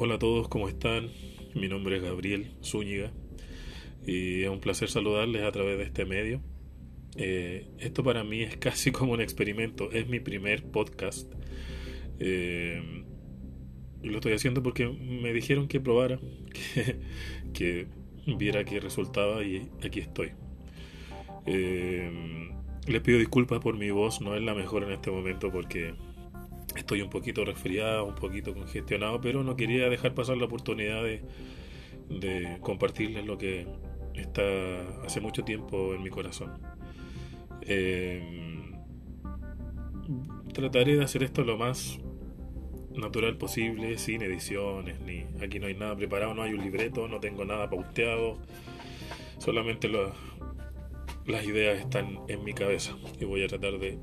Hola a todos, ¿cómo están? Mi nombre es Gabriel Zúñiga y es un placer saludarles a través de este medio. Eh, esto para mí es casi como un experimento, es mi primer podcast. Eh, lo estoy haciendo porque me dijeron que probara, que, viera qué resultaba y aquí estoy. Eh, les pido disculpas por mi voz, no es la mejor en este momento porque estoy un poquito resfriado, un poquito congestionado, pero no quería dejar pasar la oportunidad de, compartirles lo que está hace mucho tiempo en mi corazón. Eh, trataré de hacer esto lo más natural posible, sin ediciones, ni aquí no hay nada preparado, no hay un libreto, no tengo nada pauteado, solamente las ideas están en mi cabeza y voy a tratar de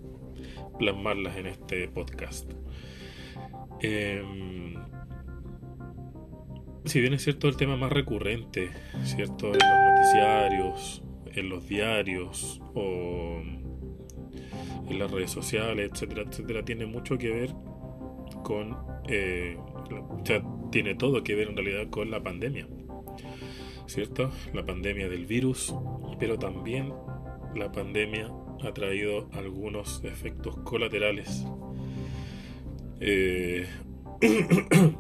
plasmarlas en este podcast. Em, si bien es cierto el tema más recurrente, ¿cierto? En los noticiarios, en los diarios o en las redes sociales, etcétera, etcétera, tiene mucho que ver con, eh, o sea, tiene todo que ver en realidad con la pandemia, ¿cierto? La pandemia del virus, pero también la pandemia ha traído algunos efectos colaterales eh,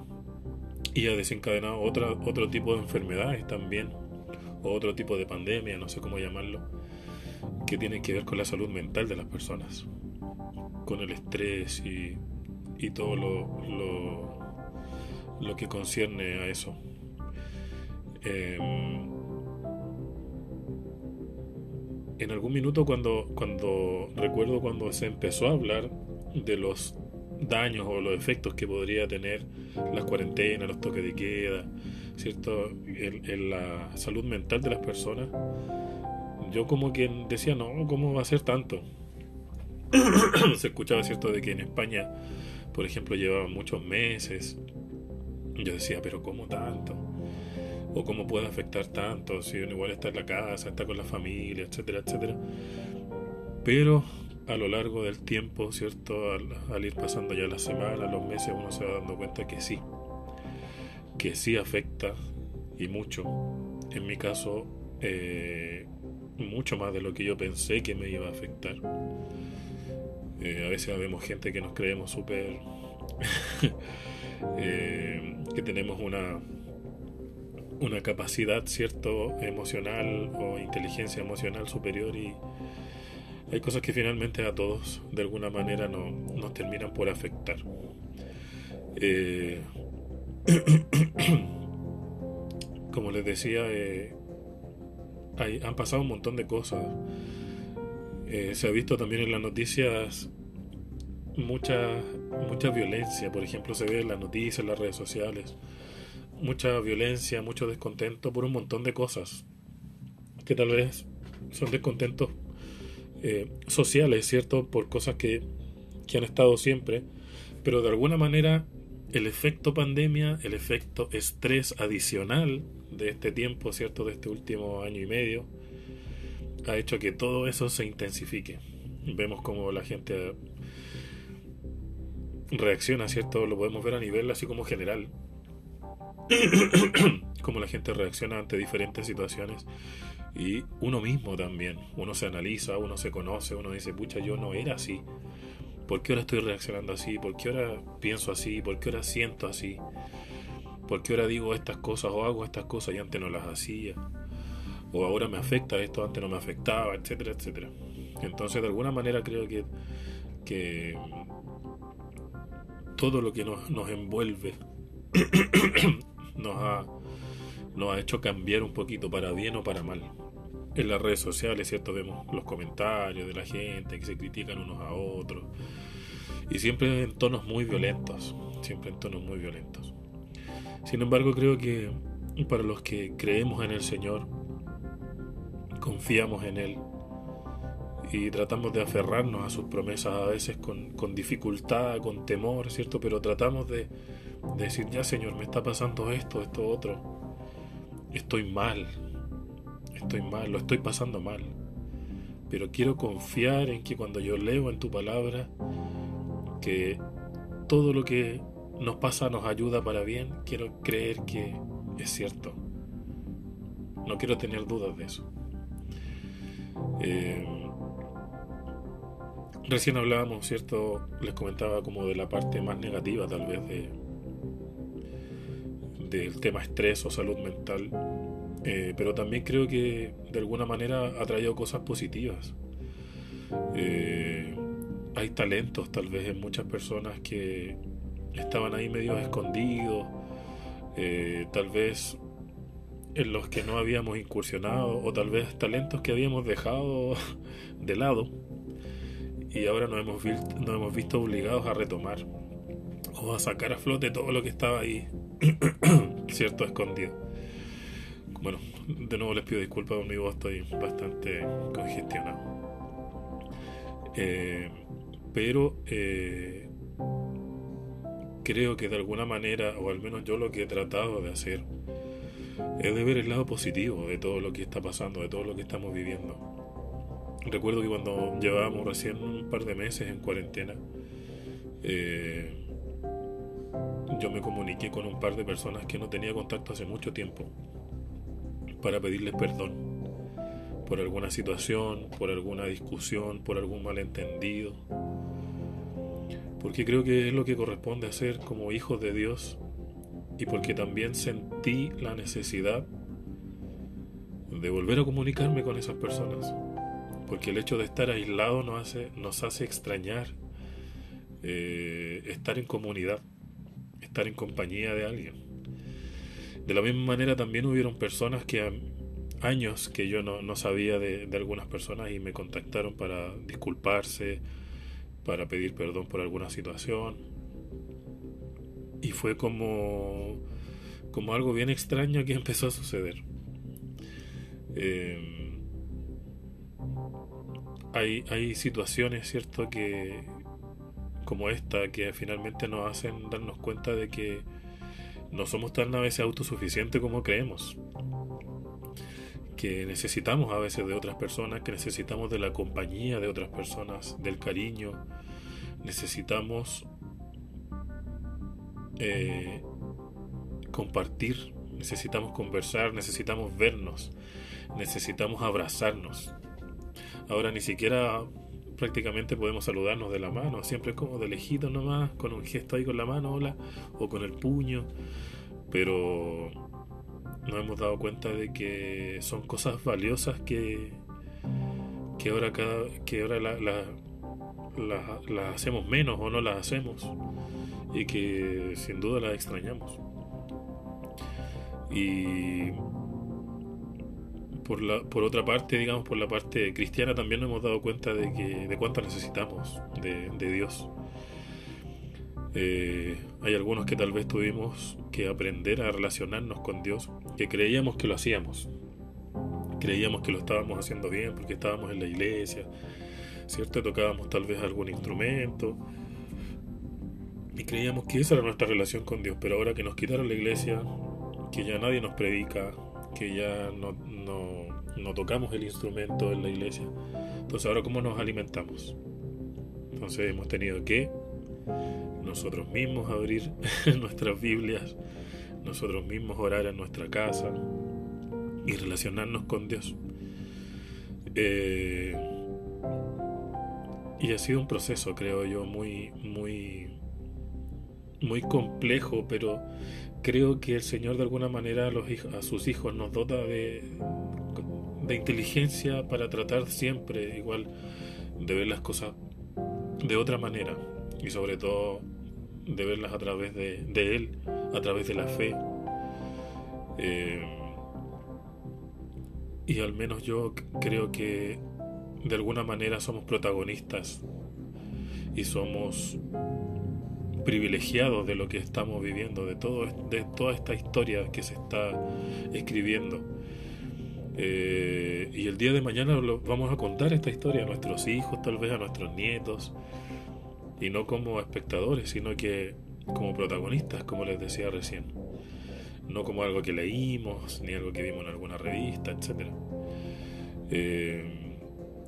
y ha desencadenado otro tipo de enfermedades también, o otro tipo de pandemia, no sé cómo llamarlo, que tienen que ver con la salud mental de las personas, con el estrés y, y todo lo, lo, lo, que concierne a eso. Em, en algún minuto cuando, cuando recuerdo cuando se empezó a hablar de los daños o los efectos que podría tener las cuarentenas, los toques de queda, ¿cierto? En, la salud mental de las personas, yo como que decía, no, ¿cómo va a ser tanto? Se escuchaba, ¿cierto?, de que en España, por ejemplo, llevaban muchos meses. Yo decía, pero ¿cómo tanto? O cómo puede afectar tanto si uno igual está en la casa, está con la familia, etcétera, etcétera. Pero a lo largo del tiempo, ¿cierto? Al, ir pasando ya las semanas, los meses, uno se va dando cuenta que sí, que sí afecta y mucho. En mi caso, eh, mucho más de lo que yo pensé que me iba a afectar. Eh, a veces vemos gente que nos creemos súper... Eh, que tenemos una una capacidad cierto emocional o inteligencia emocional superior y, hay cosas que finalmente a todos de alguna manera no, nos terminan por afectar. Eh, como les decía, eh, han pasado un montón de cosas. Eh, se ha visto también en las noticias mucha, mucha violencia, por ejemplo, se ve en las noticias, en las redes sociales, mucha violencia, mucho descontento por un montón de cosas que tal vez son descontentos eh, sociales, ¿cierto? Por cosas que, que han estado siempre, pero de alguna manera el efecto pandemia, el efecto estrés adicional de este tiempo, ¿cierto? De este último año y medio, ha hecho que todo eso se intensifique. Vemos como la gente reacciona, ¿cierto? Lo podemos ver a nivel así como general. como la gente reacciona ante diferentes situaciones y uno mismo también, uno se analiza, uno se conoce, uno dice, pucha, yo no era así. ¿Por qué ahora estoy reaccionando así? ¿Por qué ahora pienso así? ¿Por qué ahora siento así? ¿Por qué ahora digo estas cosas o hago estas cosas y antes no las hacía? O ahora me afecta esto, antes no me afectaba, etcétera, etcétera. Entonces, de alguna manera creo que, que todo lo que nos, nos envuelve nos ha, nos ha hecho cambiar un poquito para bien o para mal en las redes sociales, ¿cierto? Vemos los comentarios de la gente que se critican unos a otros. Y siempre en tonos muy violentos, siempre en tonos muy violentos. Sin embargo, creo que para los que creemos en el Señor, confiamos en Él y tratamos de aferrarnos a sus promesas a veces con, con dificultad, con temor, ¿cierto? Pero tratamos de, decir, ya Señor, me está pasando esto, esto, otro. Estoy mal, estoy mal, lo estoy pasando mal. Pero quiero confiar en que cuando yo leo en tu palabra, que todo lo que nos pasa, nos ayuda para bien, quiero creer que es cierto. No quiero tener dudas de eso. Eh, recién hablábamos, ¿cierto? Les comentaba como de la parte más negativa tal vez de del tema estrés o salud mental. Eh, pero también creo que de alguna manera ha traído cosas positivas. Eh, hay talentos tal vez en muchas personas que estaban ahí medio escondidos, tal vez en los que no habíamos incursionado o tal vez talentos que habíamos dejado de lado y ahora nos nos hemos visto obligados a retomar o a sacar a flote todo lo que estaba ahí, cierto, escondido. Bueno, de nuevo les pido disculpas voz, estoy bastante congestionado. Eh, pero eh, creo que de alguna manera, o al menos yo lo que he tratado de hacer, es de ver el lado positivo de todo lo que está pasando, de todo lo que estamos viviendo. Recuerdo que cuando llevábamos recién un par de meses en cuarentena, eh, yo me comuniqué con un par de personas que no tenía contacto hace mucho tiempo para pedirles perdón por alguna situación, por alguna discusión, por algún malentendido. Porque creo que es lo que corresponde hacer como hijos de Dios y porque también sentí la necesidad de volver a comunicarme con esas personas. Porque el hecho de estar aislado nos hace, nos hace extrañar eh, estar en comunidad, estar en compañía de alguien. De la misma manera también hubieron personas que años que yo no, no sabía de, de algunas personas y me contactaron para disculparse, para pedir perdón por alguna situación, y fue como, como algo bien extraño que empezó a suceder. Eh, hay, hay situaciones, ¿cierto?, que como esta, que finalmente nos hacen darnos cuenta de que no somos tan a veces autosuficientes como creemos. Que necesitamos a veces de otras personas, que necesitamos de la compañía de otras personas, del cariño. Necesitamos eh, compartir, necesitamos conversar, necesitamos vernos, necesitamos abrazarnos. Ahora ni siquiera prácticamente podemos saludarnos de la mano, siempre como de lejito nomás, con un gesto ahí con la mano, hola, o con el puño, pero nos hemos dado cuenta de que son cosas valiosas que, que ahora, cada, que ahora las la, hacemos menos o no las hacemos y que sin duda la extrañamos. Y por, la, por otra parte, digamos, por la parte cristiana también nos hemos dado cuenta de, que, de cuánto necesitamos de, Dios. Eh, hay algunos que tal vez tuvimos que aprender a relacionarnos con Dios, que creíamos que lo hacíamos. Creíamos que lo estábamos haciendo bien porque estábamos en la iglesia, ¿cierto? Tocábamos tal vez algún instrumento, y creíamos que esa era nuestra relación con Dios, pero ahora que nos quitaron la iglesia, que ya nadie nos predica, que ya no, no, tocamos el instrumento en la iglesia, entonces ahora cómo nos alimentamos. Entonces hemos tenido que nosotros mismos abrir nuestras Biblias, nosotros mismos orar en nuestra casa y relacionarnos con Dios. Eh, y ha sido un proceso, creo yo, muy, muy muy complejo, pero creo que el Señor de alguna manera a, sus hijos nos dota de, de inteligencia para tratar siempre igual de ver las cosas de otra manera y sobre todo de verlas a través de, de Él, a través de la fe. Eh, y al menos yo creo que de alguna manera somos protagonistas y somos privilegiados de lo que estamos viviendo, de, todo, de toda esta historia que se está escribiendo. Eh, y el día de mañana vamos a contar esta historia a nuestros hijos, tal vez a nuestros nietos, y no como espectadores, sino que como protagonistas, como les decía recién. No como algo que leímos, ni algo que vimos en alguna revista, etc. Eh,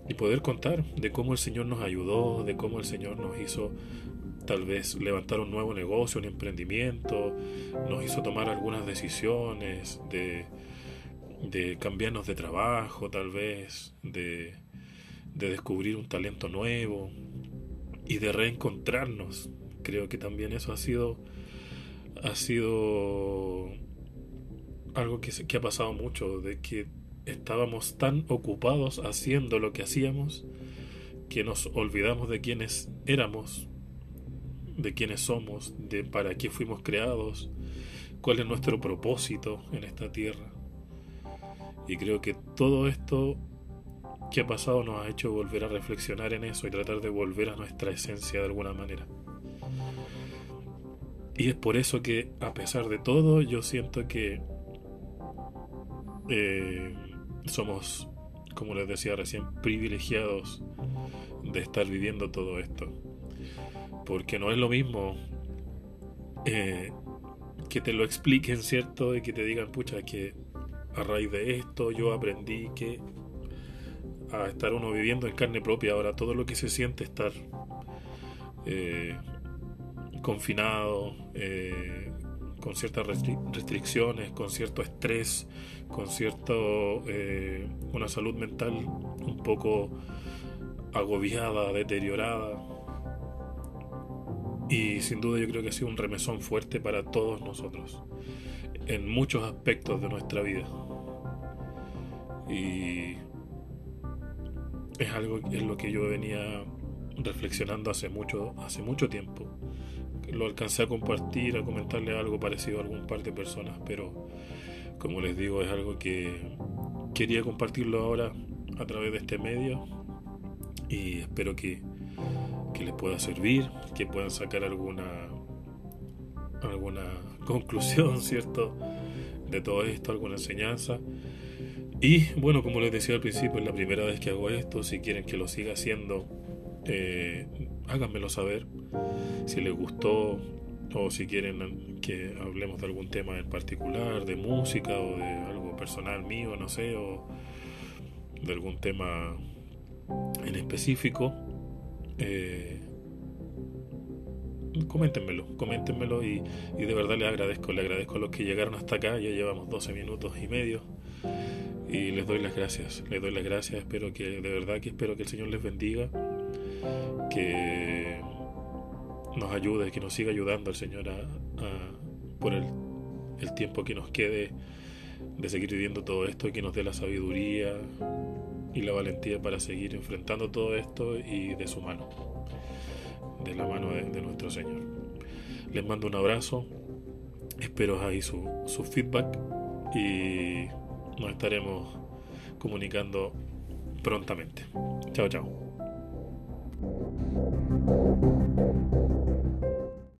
y poder contar de cómo el Señor nos ayudó, de cómo el Señor nos hizo tal vez levantar un nuevo negocio, un emprendimiento, nos hizo tomar algunas decisiones de, de cambiarnos de trabajo, tal vez, de, de descubrir un talento nuevo y de reencontrarnos. Creo que también eso ha sido, ha sido algo que, que ha pasado mucho, de que estábamos tan ocupados haciendo lo que hacíamos que nos olvidamos de quiénes éramos de quiénes somos, de para qué fuimos creados, cuál es nuestro propósito en esta tierra. Y creo que todo esto que ha pasado nos ha hecho volver a reflexionar en eso y tratar de volver a nuestra esencia de alguna manera. Y es por eso que, a pesar de todo, yo siento que eh, somos, como les decía recién, privilegiados de estar viviendo todo esto. Porque no es lo mismo eh, que te lo expliquen, ¿cierto? Y que te digan, pucha, que a raíz de esto yo aprendí que a estar uno viviendo en carne propia ahora todo lo que se siente estar eh, confinado, eh, con ciertas restricciones, con cierto estrés, con cierto una salud mental un poco agobiada, deteriorada y sin duda yo creo que ha sido un remesón fuerte para todos nosotros, en muchos aspectos de nuestra vida. Y es algo en lo que yo venía reflexionando hace mucho, hace mucho tiempo. Lo alcancé a compartir, a comentarle algo parecido a algún par de personas, pero como les digo, es algo que quería compartirlo ahora a través de este medio y espero que que les pueda servir, que puedan sacar alguna alguna conclusión, ¿cierto? De todo esto, alguna enseñanza. Y bueno, como les decía al principio, es la primera vez que hago esto. Si quieren que lo siga haciendo, eh, háganmelo saber. Si les gustó o si quieren que hablemos de algún tema en particular, de música o de algo personal mío, no sé, o de algún tema en específico, eh, coméntenmelo, coméntenmelo y, y, de verdad les agradezco, les agradezco a los que llegaron hasta acá, ya llevamos 12 minutos y medio y les doy las gracias, les doy las gracias, espero que, de verdad que espero que el Señor les bendiga, que nos ayude, que nos siga ayudando el Señor a, por el, el tiempo que nos quede de seguir viviendo todo esto, que nos dé la sabiduría, y la valentía para seguir enfrentando todo esto y de su mano, de la mano de, nuestro Señor. Les mando un abrazo, espero ahí su, su feedback y nos estaremos comunicando prontamente. Chao, chao.